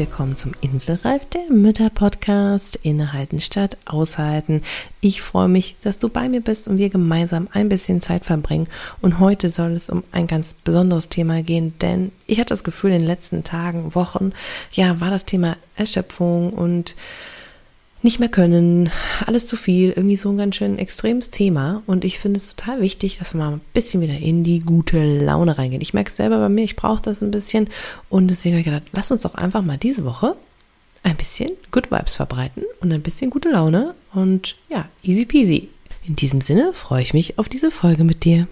Willkommen zum Inselreif der Mütter Podcast Innehalten statt aushalten. Ich freue mich, dass du bei mir bist und wir gemeinsam ein bisschen Zeit verbringen. Und heute soll es um ein ganz besonderes Thema gehen, denn ich hatte das Gefühl, in den letzten Tagen, Wochen, ja, war das Thema Erschöpfung und nicht mehr können, alles zu viel, irgendwie so ein ganz schön extremes Thema. Und ich finde es total wichtig, dass wir mal ein bisschen wieder in die gute Laune reingehen. Ich merke es selber bei mir, ich brauche das ein bisschen. Und deswegen habe ich gedacht, lass uns doch einfach mal diese Woche ein bisschen Good Vibes verbreiten und ein bisschen gute Laune. Und ja, easy peasy. In diesem Sinne freue ich mich auf diese Folge mit dir.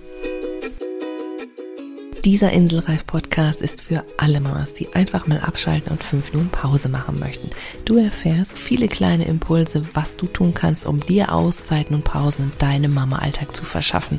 Dieser Inselreif-Podcast ist für alle Mamas, die einfach mal abschalten und fünf Minuten Pause machen möchten. Du erfährst viele kleine Impulse, was du tun kannst, um dir Auszeiten und Pausen in deinem Mama-Alltag zu verschaffen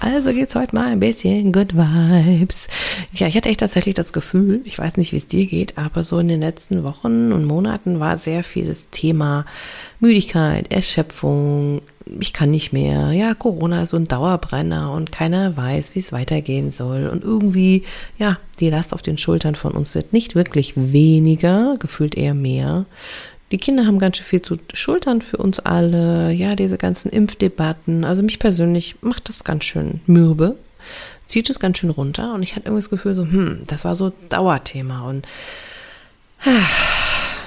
Also geht's heute mal ein bisschen Good Vibes. Ja, ich hatte echt tatsächlich das Gefühl, ich weiß nicht, wie es dir geht, aber so in den letzten Wochen und Monaten war sehr viel das Thema Müdigkeit, Erschöpfung, ich kann nicht mehr. Ja, Corona ist so ein Dauerbrenner und keiner weiß, wie es weitergehen soll. Und irgendwie, ja, die Last auf den Schultern von uns wird nicht wirklich weniger, gefühlt eher mehr. Die Kinder haben ganz schön viel zu schultern für uns alle. Ja, diese ganzen Impfdebatten. Also mich persönlich macht das ganz schön mürbe. Zieht es ganz schön runter. Und ich hatte irgendwie das Gefühl so, hm, das war so Dauerthema. Und ah,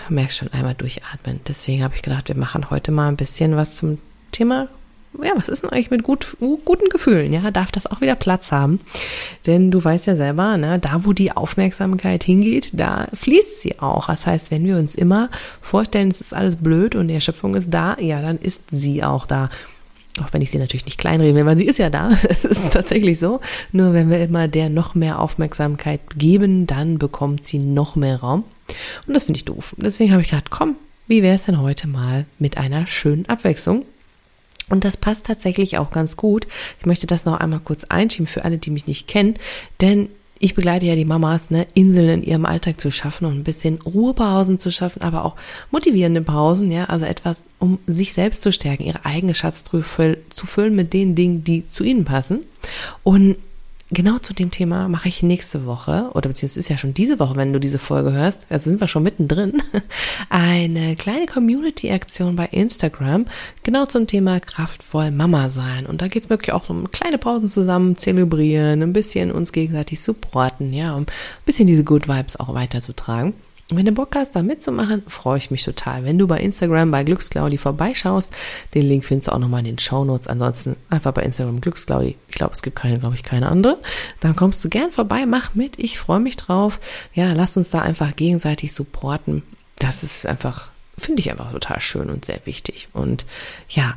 merkst schon einmal durchatmen. Deswegen habe ich gedacht, wir machen heute mal ein bisschen was zum Thema ja, was ist denn eigentlich mit gut, guten Gefühlen? Ja, darf das auch wieder Platz haben? Denn du weißt ja selber, ne, da wo die Aufmerksamkeit hingeht, da fließt sie auch. Das heißt, wenn wir uns immer vorstellen, es ist alles blöd und die Erschöpfung ist da, ja, dann ist sie auch da. Auch wenn ich sie natürlich nicht kleinreden will, weil sie ist ja da. Es ist tatsächlich so. Nur wenn wir immer der noch mehr Aufmerksamkeit geben, dann bekommt sie noch mehr Raum. Und das finde ich doof. Deswegen habe ich gedacht, komm, wie wäre es denn heute mal mit einer schönen Abwechslung? Und das passt tatsächlich auch ganz gut. Ich möchte das noch einmal kurz einschieben für alle, die mich nicht kennen, denn ich begleite ja die Mamas, ne, Inseln in ihrem Alltag zu schaffen und ein bisschen Ruhepausen zu schaffen, aber auch motivierende Pausen, ja, also etwas, um sich selbst zu stärken, ihre eigene Schatztruhe zu füllen mit den Dingen, die zu ihnen passen. Und genau zu dem Thema mache ich nächste Woche, oder beziehungsweise ist ja schon diese Woche, wenn du diese Folge hörst, also sind wir schon mittendrin, eine kleine Community-Aktion bei Instagram, genau zum Thema kraftvoll Mama sein. Und da geht es wirklich auch um kleine Pausen zusammen zelebrieren, ein bisschen uns gegenseitig supporten, ja, um ein bisschen diese Good Vibes auch weiterzutragen. Und wenn du Bock hast, da mitzumachen, freue ich mich total. Wenn du bei Instagram bei Glücksclaudi vorbeischaust, den Link findest du auch nochmal in den Show Notes. Ansonsten einfach bei Instagram Glücksclaudi. Ich glaube, es gibt keine, glaube ich, keine andere. Dann kommst du gern vorbei, mach mit. Ich freue mich drauf. Ja, lass uns da einfach gegenseitig supporten. Das ist einfach, finde ich einfach total schön und sehr wichtig. Und ja,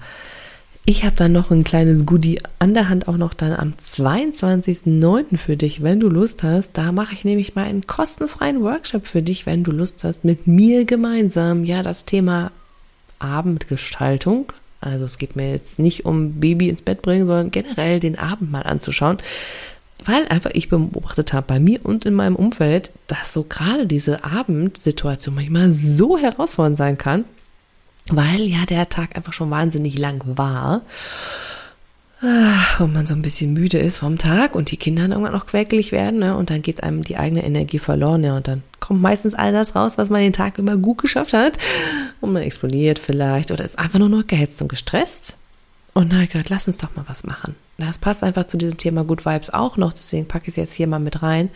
ich habe dann noch ein kleines Goodie an der Hand, auch noch dann am 22.09. für dich, wenn du Lust hast. Da mache ich nämlich mal einen kostenfreien Workshop für dich, wenn du Lust hast, mit mir gemeinsam, ja, das Thema Abendgestaltung. Also es geht mir jetzt nicht um Baby ins Bett bringen, sondern generell den Abend mal anzuschauen. Weil einfach ich beobachtet habe bei mir und in meinem Umfeld, dass so gerade diese Abendsituation manchmal so herausfordernd sein kann weil ja der Tag einfach schon wahnsinnig lang war ah, und man so ein bisschen müde ist vom Tag und die Kinder dann irgendwann noch quäkelig werden ne? und dann geht einem die eigene Energie verloren ja, und dann kommt meistens all das raus, was man den Tag immer gut geschafft hat und man explodiert vielleicht oder ist einfach nur noch gehetzt und gestresst und dann habe ich gesagt, lass uns doch mal was machen. Das passt einfach zu diesem Thema Good Vibes auch noch, deswegen packe ich es jetzt hier mal mit rein.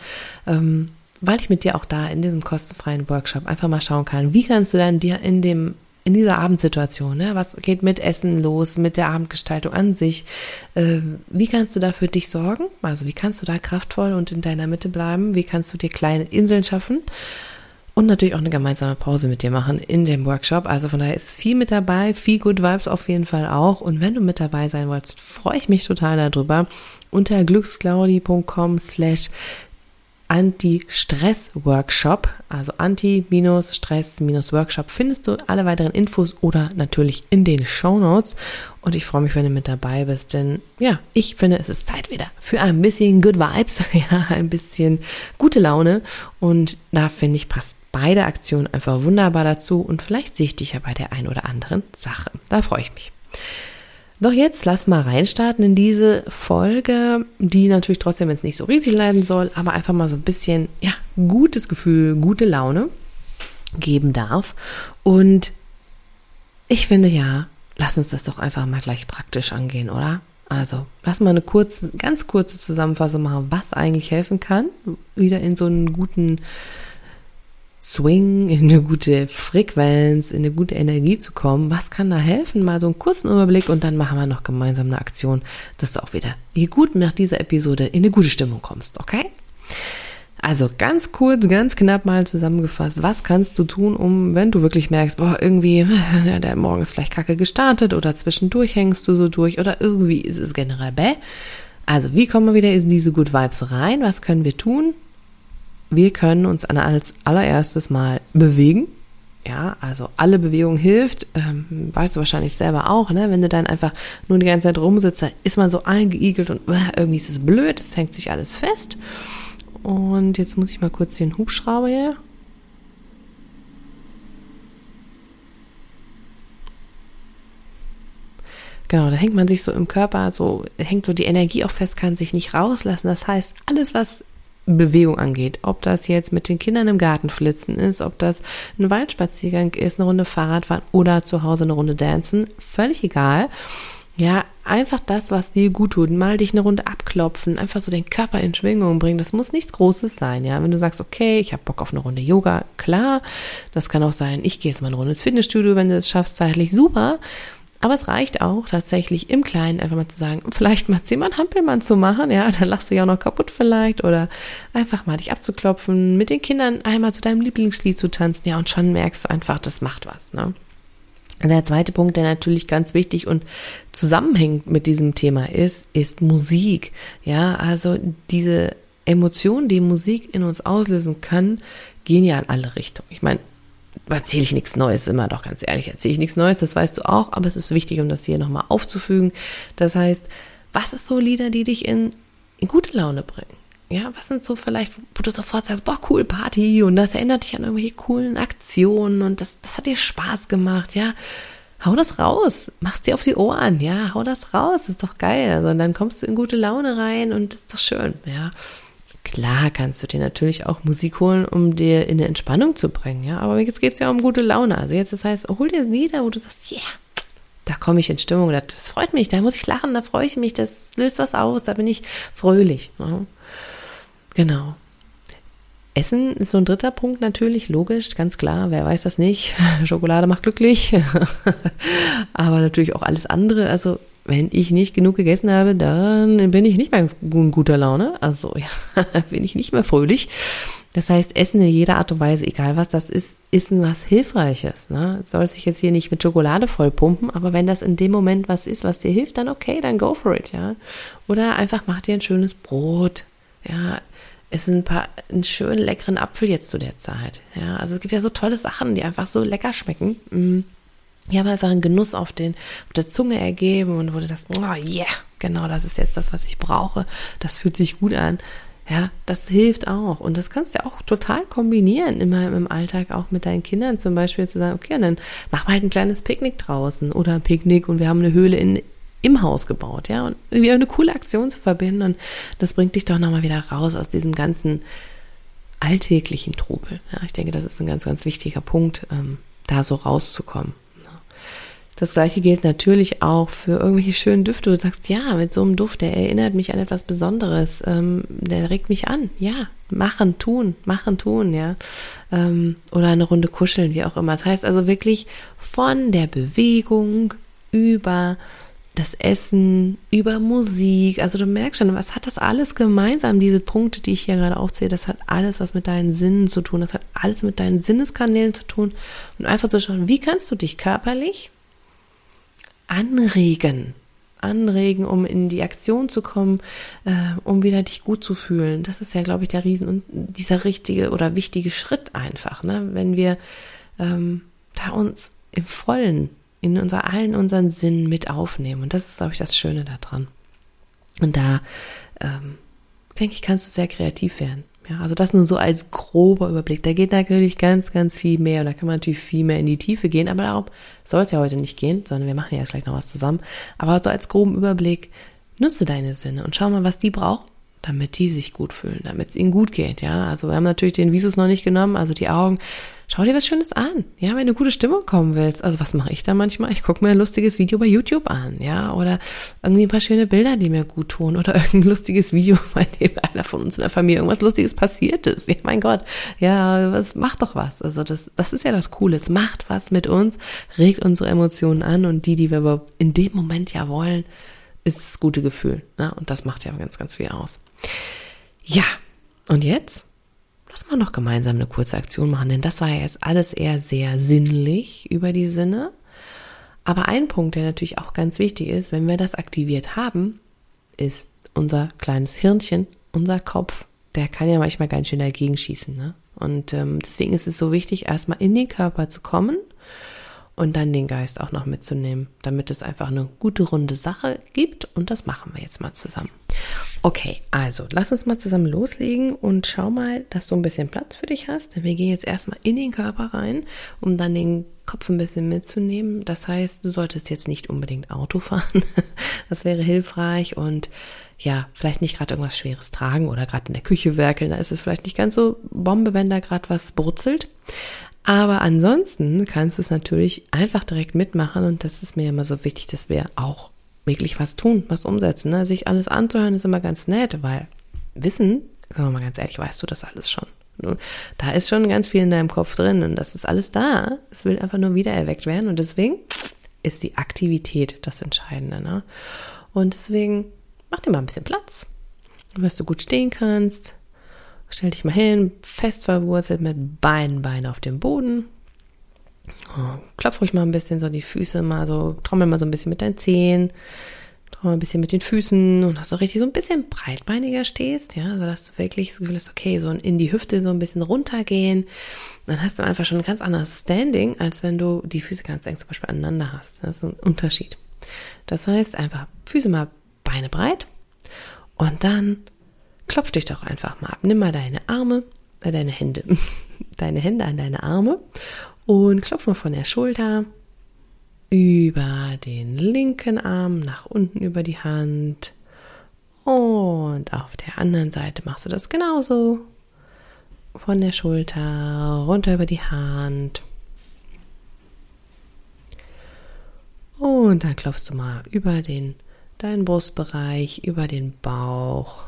Ähm, weil ich mit dir auch da in diesem kostenfreien Workshop einfach mal schauen kann, wie kannst du dann dir in dem in dieser Abendsituation, ne? was geht mit Essen los, mit der Abendgestaltung an sich, äh, wie kannst du da für dich sorgen? Also wie kannst du da kraftvoll und in deiner Mitte bleiben? Wie kannst du dir kleine Inseln schaffen? Und natürlich auch eine gemeinsame Pause mit dir machen in dem Workshop. Also von daher ist viel mit dabei, viel Good Vibes auf jeden Fall auch. Und wenn du mit dabei sein willst, freue ich mich total darüber. Unter glücksclaudi.com slash Anti-Stress-Workshop. Also Anti-Stress-Workshop findest du alle weiteren Infos oder natürlich in den Show Notes. Und ich freue mich, wenn du mit dabei bist, denn ja, ich finde, es ist Zeit wieder für ein bisschen Good Vibes, ja, ein bisschen gute Laune. Und da finde ich, passt beide Aktionen einfach wunderbar dazu und vielleicht sehe ich dich ja bei der einen oder anderen Sache. Da freue ich mich. Doch jetzt lass mal reinstarten in diese Folge, die natürlich trotzdem jetzt nicht so riesig leiden soll, aber einfach mal so ein bisschen, ja, gutes Gefühl, gute Laune geben darf. Und ich finde ja, lass uns das doch einfach mal gleich praktisch angehen, oder? Also, lass mal eine kurze, ganz kurze Zusammenfassung machen, was eigentlich helfen kann, wieder in so einen guten Swing, in eine gute Frequenz, in eine gute Energie zu kommen. Was kann da helfen? Mal so einen kurzen Überblick und dann machen wir noch gemeinsam eine Aktion, dass du auch wieder hier gut nach dieser Episode in eine gute Stimmung kommst, okay? Also ganz kurz, ganz knapp mal zusammengefasst, was kannst du tun, um, wenn du wirklich merkst, boah, irgendwie, ja, der Morgen ist vielleicht kacke gestartet oder zwischendurch hängst du so durch oder irgendwie ist es generell bäh. Also, wie kommen wir wieder in diese Good Vibes rein? Was können wir tun? Wir können uns als allererstes mal bewegen. Ja, also alle Bewegung hilft. Ähm, weißt du wahrscheinlich selber auch, ne? Wenn du dann einfach nur die ganze Zeit rumsitzt, dann ist man so eingeigelt und äh, irgendwie ist es blöd, es hängt sich alles fest. Und jetzt muss ich mal kurz den Hubschrauber hier. Genau, da hängt man sich so im Körper, so hängt so die Energie auch fest, kann sich nicht rauslassen. Das heißt, alles, was Bewegung angeht. Ob das jetzt mit den Kindern im Garten flitzen ist, ob das ein Waldspaziergang ist, eine Runde Fahrradfahren oder zu Hause eine Runde Dancen, völlig egal. Ja, einfach das, was dir gut tut. Mal dich eine Runde abklopfen, einfach so den Körper in Schwingung bringen. Das muss nichts Großes sein, ja. Wenn du sagst, okay, ich habe Bock auf eine Runde Yoga, klar. Das kann auch sein, ich gehe jetzt mal eine Runde ins Fitnessstudio, wenn du es schaffst, zeitlich super. Aber es reicht auch tatsächlich im Kleinen einfach mal zu sagen, vielleicht mal zehnmal Hampelmann zu machen, ja, dann lachst du ja auch noch kaputt vielleicht oder einfach mal dich abzuklopfen, mit den Kindern einmal zu deinem Lieblingslied zu tanzen, ja, und schon merkst du einfach, das macht was, ne. Der zweite Punkt, der natürlich ganz wichtig und zusammenhängt mit diesem Thema ist, ist Musik. Ja, also diese Emotionen, die Musik in uns auslösen kann, gehen ja in alle Richtungen. Ich meine, erzähle ich nichts Neues, immer doch ganz ehrlich, erzähle ich nichts Neues, das weißt du auch, aber es ist wichtig, um das hier nochmal aufzufügen. Das heißt, was ist so Lieder, die dich in, in gute Laune bringen? Ja, was sind so vielleicht, wo du sofort sagst, boah, cool, Party und das erinnert dich an irgendwelche coolen Aktionen und das, das hat dir Spaß gemacht, ja. Hau das raus, mach's dir auf die Ohren, ja, hau das raus, ist doch geil. Also dann kommst du in gute Laune rein und ist doch schön, ja. Klar kannst du dir natürlich auch Musik holen, um dir in eine Entspannung zu bringen, ja. Aber jetzt geht's ja um gute Laune. Also jetzt, das heißt, hol dir Lieder, wo du sagst, yeah, da komme ich in Stimmung, das freut mich, da muss ich lachen, da freue ich mich, das löst was aus, da bin ich fröhlich. Ne? Genau. Essen ist so ein dritter Punkt natürlich, logisch, ganz klar, wer weiß das nicht. Schokolade macht glücklich, aber natürlich auch alles andere. Also wenn ich nicht genug gegessen habe, dann bin ich nicht mehr in guter Laune. Also ja, bin ich nicht mehr fröhlich. Das heißt, Essen in jeder Art und Weise, egal was das ist, ist was Hilfreiches. Ne? Soll sich jetzt hier nicht mit Schokolade vollpumpen, aber wenn das in dem Moment was ist, was dir hilft, dann okay, dann go for it, ja. Oder einfach mach dir ein schönes Brot, ja. Ist ein paar, einen schönen leckeren Apfel jetzt zu der Zeit, ja. Also es gibt ja so tolle Sachen, die einfach so lecker schmecken. Die haben einfach einen Genuss auf, den, auf der Zunge ergeben und wurde das, oh yeah, genau, das ist jetzt das, was ich brauche. Das fühlt sich gut an. Ja, das hilft auch. Und das kannst du ja auch total kombinieren, immer im Alltag, auch mit deinen Kindern zum Beispiel zu sagen, okay, und dann machen wir halt ein kleines Picknick draußen oder ein Picknick und wir haben eine Höhle in, im Haus gebaut, ja, und irgendwie eine coole Aktion zu verbinden und das bringt dich doch nochmal wieder raus aus diesem ganzen alltäglichen Trubel. Ja, ich denke, das ist ein ganz, ganz wichtiger Punkt, ähm, da so rauszukommen. Das gleiche gilt natürlich auch für irgendwelche schönen Düfte. Du sagst, ja, mit so einem Duft, der erinnert mich an etwas Besonderes, ähm, der regt mich an. Ja, machen, tun, machen, tun, ja. Ähm, oder eine Runde kuscheln, wie auch immer. Das heißt also wirklich von der Bewegung über das Essen, über Musik. Also du merkst schon, was hat das alles gemeinsam, diese Punkte, die ich hier gerade aufzähle, das hat alles was mit deinen Sinnen zu tun, das hat alles mit deinen Sinneskanälen zu tun. Und einfach zu schauen, wie kannst du dich körperlich, anregen. anregen, um in die Aktion zu kommen, äh, um wieder dich gut zu fühlen. Das ist ja, glaube ich, der Riesen und dieser richtige oder wichtige Schritt einfach, ne? wenn wir ähm, da uns im Vollen, in unser, allen unseren Sinnen mit aufnehmen. Und das ist, glaube ich, das Schöne daran. Und da, ähm, denke ich, kannst du sehr kreativ werden. Ja, also das nur so als grober Überblick. Da geht natürlich ganz, ganz viel mehr und da kann man natürlich viel mehr in die Tiefe gehen, aber darum soll es ja heute nicht gehen, sondern wir machen ja jetzt gleich noch was zusammen. Aber so als groben Überblick, nutze deine Sinne und schau mal, was die brauchen damit die sich gut fühlen, damit es ihnen gut geht, ja. Also wir haben natürlich den Visus noch nicht genommen, also die Augen. Schau dir was Schönes an, ja, wenn du gute Stimmung kommen willst. Also was mache ich da manchmal? Ich gucke mir ein lustiges Video bei YouTube an, ja, oder irgendwie ein paar schöne Bilder, die mir gut tun, oder irgendein lustiges Video, bei dem einer von uns in der Familie irgendwas Lustiges passiert ist. Ja, mein Gott, ja, was macht doch was. Also das, das ist ja das Coole. Es macht was mit uns, regt unsere Emotionen an und die, die wir in dem Moment ja wollen, ist das gute Gefühl. Ne? Und das macht ja ganz, ganz viel aus. Ja, und jetzt? Lass mal noch gemeinsam eine kurze Aktion machen, denn das war ja jetzt alles eher sehr sinnlich über die Sinne. Aber ein Punkt, der natürlich auch ganz wichtig ist, wenn wir das aktiviert haben, ist unser kleines Hirnchen, unser Kopf. Der kann ja manchmal ganz schön dagegen schießen. Ne? Und ähm, deswegen ist es so wichtig, erstmal in den Körper zu kommen und dann den Geist auch noch mitzunehmen, damit es einfach eine gute runde Sache gibt und das machen wir jetzt mal zusammen. Okay, also lass uns mal zusammen loslegen und schau mal, dass du ein bisschen Platz für dich hast. Denn wir gehen jetzt erstmal in den Körper rein, um dann den Kopf ein bisschen mitzunehmen. Das heißt, du solltest jetzt nicht unbedingt Auto fahren. Das wäre hilfreich und ja, vielleicht nicht gerade irgendwas Schweres tragen oder gerade in der Küche werkeln. Da ist es vielleicht nicht ganz so Bombe, wenn da gerade was brutzelt. Aber ansonsten kannst du es natürlich einfach direkt mitmachen und das ist mir immer so wichtig, dass wir auch wirklich was tun, was umsetzen. Ne? Sich alles anzuhören ist immer ganz nett, weil Wissen, sagen wir mal ganz ehrlich, weißt du das alles schon. Da ist schon ganz viel in deinem Kopf drin und das ist alles da. Es will einfach nur wieder erweckt werden und deswegen ist die Aktivität das Entscheidende. Ne? Und deswegen mach dir mal ein bisschen Platz, dass du gut stehen kannst, Stell dich mal hin, fest verwurzelt mit beiden Beinen auf dem Boden. Klopf ruhig mal ein bisschen so die Füße mal so, trommel mal so ein bisschen mit deinen Zehen, trommel ein bisschen mit den Füßen und dass du richtig so ein bisschen breitbeiniger stehst, ja, so dass du wirklich das Gefühl hast, okay, so in die Hüfte so ein bisschen runtergehen. Dann hast du einfach schon ein ganz anderes Standing, als wenn du die Füße ganz eng zum Beispiel aneinander hast. Das ist ein Unterschied. Das heißt einfach Füße mal Beine breit und dann klopf dich doch einfach mal ab. Nimm mal deine Arme, äh, deine Hände, deine Hände an deine Arme und klopf mal von der Schulter über den linken Arm nach unten über die Hand. Und auf der anderen Seite machst du das genauso. Von der Schulter runter über die Hand. Und dann klopfst du mal über den deinen Brustbereich, über den Bauch,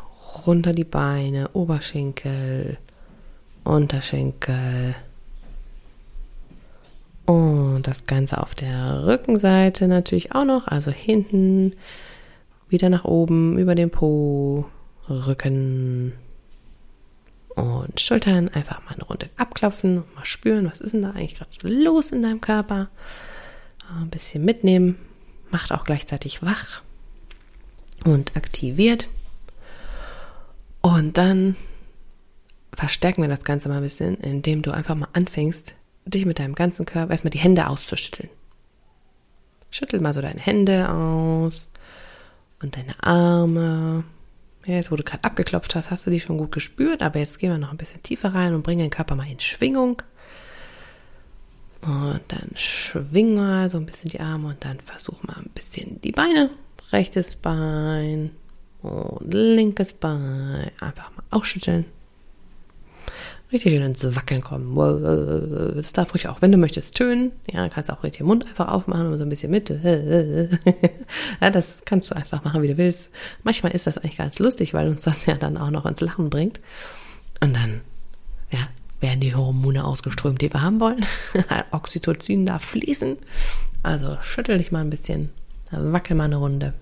runter die Beine, Oberschenkel, Unterschenkel. Und das Ganze auf der Rückenseite natürlich auch noch, also hinten, wieder nach oben, über den Po, Rücken und Schultern. Einfach mal eine Runde abklopfen, mal spüren, was ist denn da eigentlich gerade los in deinem Körper. Ein bisschen mitnehmen, macht auch gleichzeitig wach und aktiviert. Und dann verstärken wir das Ganze mal ein bisschen, indem du einfach mal anfängst, dich mit deinem ganzen Körper erstmal die Hände auszuschütteln. Schüttel mal so deine Hände aus und deine Arme. Ja, jetzt, wo du gerade abgeklopft hast, hast du die schon gut gespürt, aber jetzt gehen wir noch ein bisschen tiefer rein und bringen den Körper mal in Schwingung. Und dann schwing mal so ein bisschen die Arme und dann versuch mal ein bisschen die Beine. Rechtes Bein, und linkes Bein. Einfach mal ausschütteln. Richtig schön ins Wackeln kommen. Das darf ruhig auch, wenn du möchtest, tönen. Ja, kannst auch richtig den Mund einfach aufmachen und so ein bisschen mit. Ja, das kannst du einfach machen, wie du willst. Manchmal ist das eigentlich ganz lustig, weil uns das ja dann auch noch ins Lachen bringt. Und dann, ja, werden die Hormone ausgeströmt, die wir haben wollen. Oxytocin darf fließen. Also schüttel dich mal ein bisschen. Wackel mal eine Runde.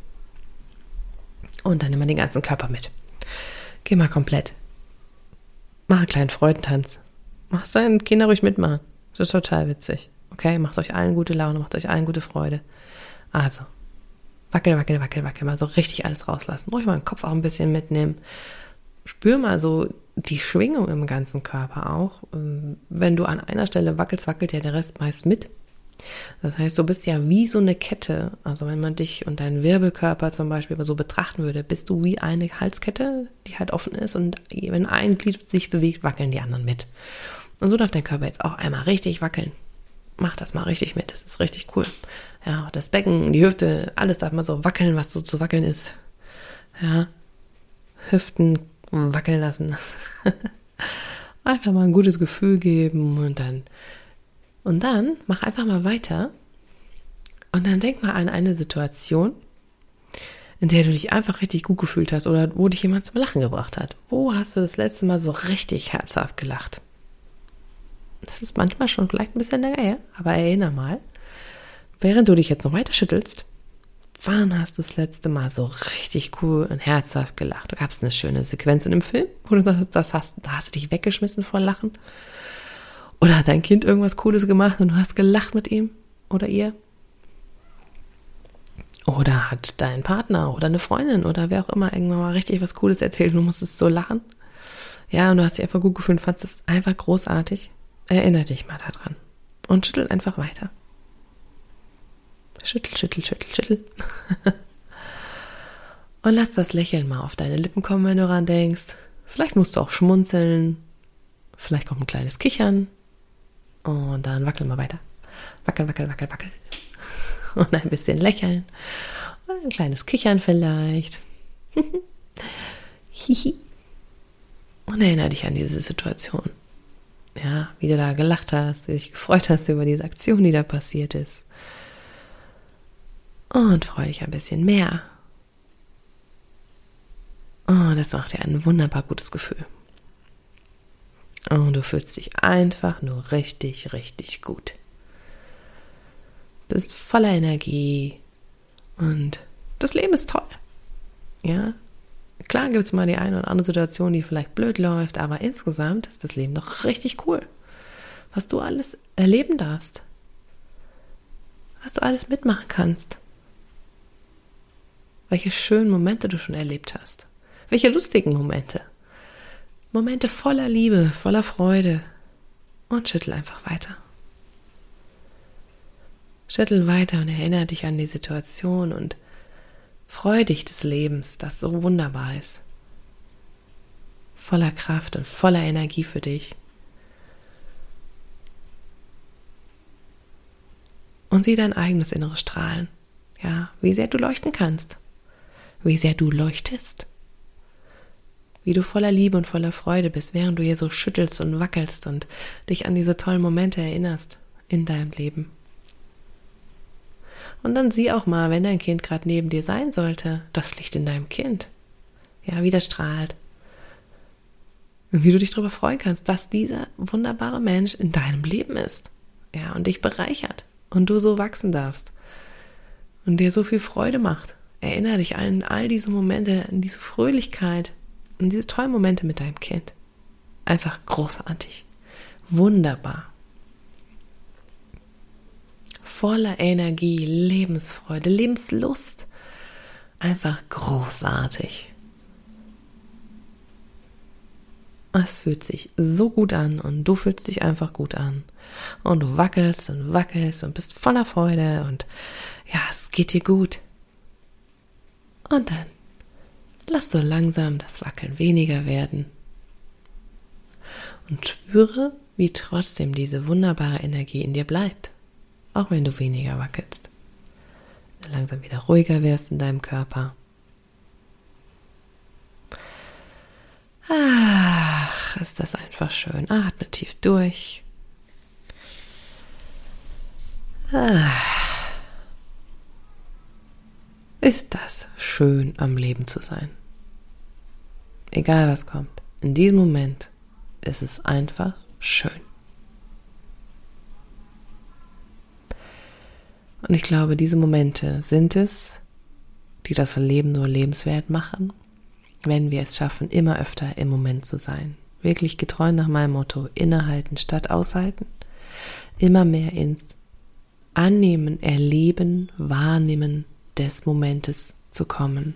Und dann mal den ganzen Körper mit. Geh mal komplett. Mach einen kleinen Freudentanz. Mach seinen Kinder ruhig mitmachen. Das ist total witzig. Okay, macht euch allen gute Laune, macht euch allen gute Freude. Also, Wackel, wackel, wackel, wackel. Mal so richtig alles rauslassen. Ruhig mal den Kopf auch ein bisschen mitnehmen. Spür mal so die Schwingung im ganzen Körper auch. Ähm, wenn du an einer Stelle wackelst, wackelt ja der Rest meist mit. Das heißt, du bist ja wie so eine Kette. Also wenn man dich und deinen Wirbelkörper zum Beispiel so betrachten würde, bist du wie eine Halskette, die halt offen ist und wenn ein Glied sich bewegt, wackeln die anderen mit. Und so darf dein Körper jetzt auch einmal richtig wackeln. Mach das mal richtig mit, das ist richtig cool. Ja, das Becken, die Hüfte, alles darf mal so wackeln, was so zu wackeln ist. Ja, Hüften wackeln lassen. einfach mal ein gutes Gefühl geben und dann und dann mach einfach mal weiter und dann denk mal an eine Situation, in der du dich einfach richtig gut gefühlt hast oder wo dich jemand zum Lachen gebracht hat. Wo hast du das letzte Mal so richtig herzhaft gelacht? Das ist manchmal schon vielleicht ein bisschen länger her, aber erinnere mal, während du dich jetzt noch weiter schüttelst, wann hast du das letzte Mal so richtig cool und herzhaft gelacht? Gab es eine schöne Sequenz in dem Film, wo du das, das hast, da hast du dich weggeschmissen vor Lachen? Oder hat dein Kind irgendwas Cooles gemacht und du hast gelacht mit ihm oder ihr? Oder hat dein Partner oder eine Freundin oder wer auch immer irgendwann mal richtig was Cooles erzählt und du musstest so lachen? Ja, und du hast dich einfach gut gefühlt und fandest es einfach großartig. Erinnere dich mal daran. Und schüttel einfach weiter. Schüttel, schüttel, schüttel, schüttel. und lass das Lächeln mal auf deine Lippen kommen, wenn du daran denkst. Vielleicht musst du auch schmunzeln. Vielleicht kommt ein kleines Kichern. Und dann wackeln wir weiter. Wackel, wackel, wackel, wackel. Und ein bisschen lächeln. Und ein kleines Kichern vielleicht. Hihi. Und erinnere dich an diese Situation. Ja, wie du da gelacht hast, dich gefreut hast über diese Aktion, die da passiert ist. Und freue dich ein bisschen mehr. Oh, das macht dir ein wunderbar gutes Gefühl. Und du fühlst dich einfach nur richtig, richtig gut. Bist voller Energie und das Leben ist toll. Ja, klar gibt es mal die eine oder andere Situation, die vielleicht blöd läuft, aber insgesamt ist das Leben doch richtig cool. Was du alles erleben darfst. Was du alles mitmachen kannst. Welche schönen Momente du schon erlebt hast. Welche lustigen Momente. Momente voller Liebe, voller Freude und schüttel einfach weiter. Schüttel weiter und erinnere dich an die Situation und freu dich des Lebens, das so wunderbar ist. Voller Kraft und voller Energie für dich. Und sieh dein eigenes inneres Strahlen. Ja, wie sehr du leuchten kannst. Wie sehr du leuchtest wie du voller Liebe und voller Freude bist, während du hier so schüttelst und wackelst und dich an diese tollen Momente erinnerst in deinem Leben. Und dann sieh auch mal, wenn dein Kind gerade neben dir sein sollte, das Licht in deinem Kind. Ja, wie das strahlt. Und wie du dich darüber freuen kannst, dass dieser wunderbare Mensch in deinem Leben ist. Ja, und dich bereichert. Und du so wachsen darfst. Und dir so viel Freude macht. Erinnere dich an all diese Momente, an diese Fröhlichkeit, und diese tollen Momente mit deinem Kind. Einfach großartig. Wunderbar. Voller Energie, Lebensfreude, Lebenslust. Einfach großartig. Es fühlt sich so gut an und du fühlst dich einfach gut an. Und du wackelst und wackelst und bist voller Freude und ja, es geht dir gut. Und dann Lass so langsam das Wackeln weniger werden und spüre, wie trotzdem diese wunderbare Energie in dir bleibt, auch wenn du weniger wackelst. Langsam wieder ruhiger wirst in deinem Körper. Ach, ist das einfach schön. Atme tief durch. Ach. Ist das schön am Leben zu sein? Egal was kommt, in diesem Moment ist es einfach schön. Und ich glaube, diese Momente sind es, die das Leben nur lebenswert machen, wenn wir es schaffen, immer öfter im Moment zu sein. Wirklich getreu nach meinem Motto, innehalten statt aushalten. Immer mehr ins Annehmen, Erleben, Wahrnehmen des Momentes zu kommen.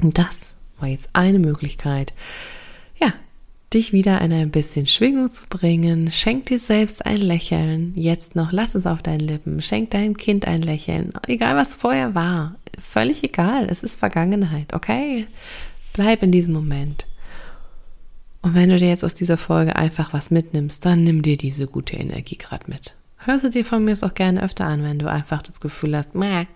Und das war jetzt eine Möglichkeit, ja, dich wieder in ein bisschen Schwingung zu bringen. Schenk dir selbst ein Lächeln. Jetzt noch, lass es auf deinen Lippen. Schenk deinem Kind ein Lächeln. Egal was vorher war. Völlig egal. Es ist Vergangenheit. Okay? Bleib in diesem Moment. Und wenn du dir jetzt aus dieser Folge einfach was mitnimmst, dann nimm dir diese gute Energie gerade mit. Hörst du dir von mir es auch gerne öfter an, wenn du einfach das Gefühl hast, Mäh,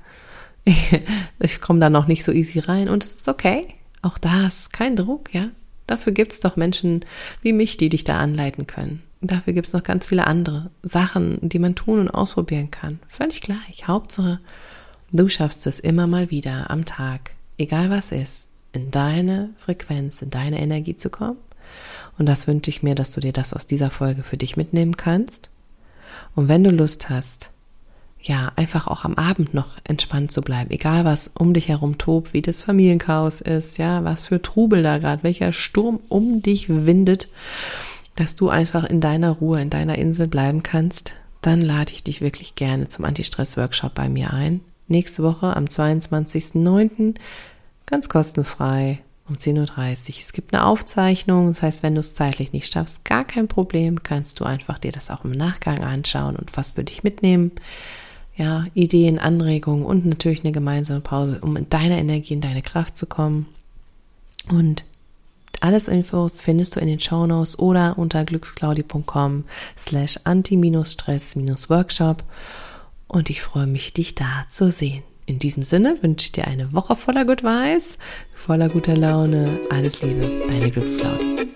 ich komme da noch nicht so easy rein und es ist okay. Auch das, kein Druck, ja. Dafür gibt's doch Menschen wie mich, die dich da anleiten können. Und dafür gibt's noch ganz viele andere Sachen, die man tun und ausprobieren kann. Völlig gleich. Hauptsache, du schaffst es immer mal wieder am Tag, egal was ist, in deine Frequenz, in deine Energie zu kommen. Und das wünsche ich mir, dass du dir das aus dieser Folge für dich mitnehmen kannst. Und wenn du Lust hast, ja, einfach auch am Abend noch entspannt zu bleiben, egal was um dich herum tobt, wie das Familienchaos ist, ja, was für Trubel da gerade, welcher Sturm um dich windet, dass du einfach in deiner Ruhe, in deiner Insel bleiben kannst, dann lade ich dich wirklich gerne zum Anti-Stress-Workshop bei mir ein. Nächste Woche am 22.09. ganz kostenfrei um 10.30 Uhr. Es gibt eine Aufzeichnung, das heißt, wenn du es zeitlich nicht schaffst, gar kein Problem, kannst du einfach dir das auch im Nachgang anschauen und was für dich mitnehmen ja, Ideen, Anregungen und natürlich eine gemeinsame Pause, um in deine Energie, in deine Kraft zu kommen. Und alles Infos findest du in den Shownotes oder unter glücksclaudi.com slash anti-stress-workshop. Und ich freue mich, dich da zu sehen. In diesem Sinne wünsche ich dir eine Woche voller Good Vibes, voller guter Laune. Alles Liebe, deine Glücksclaudi.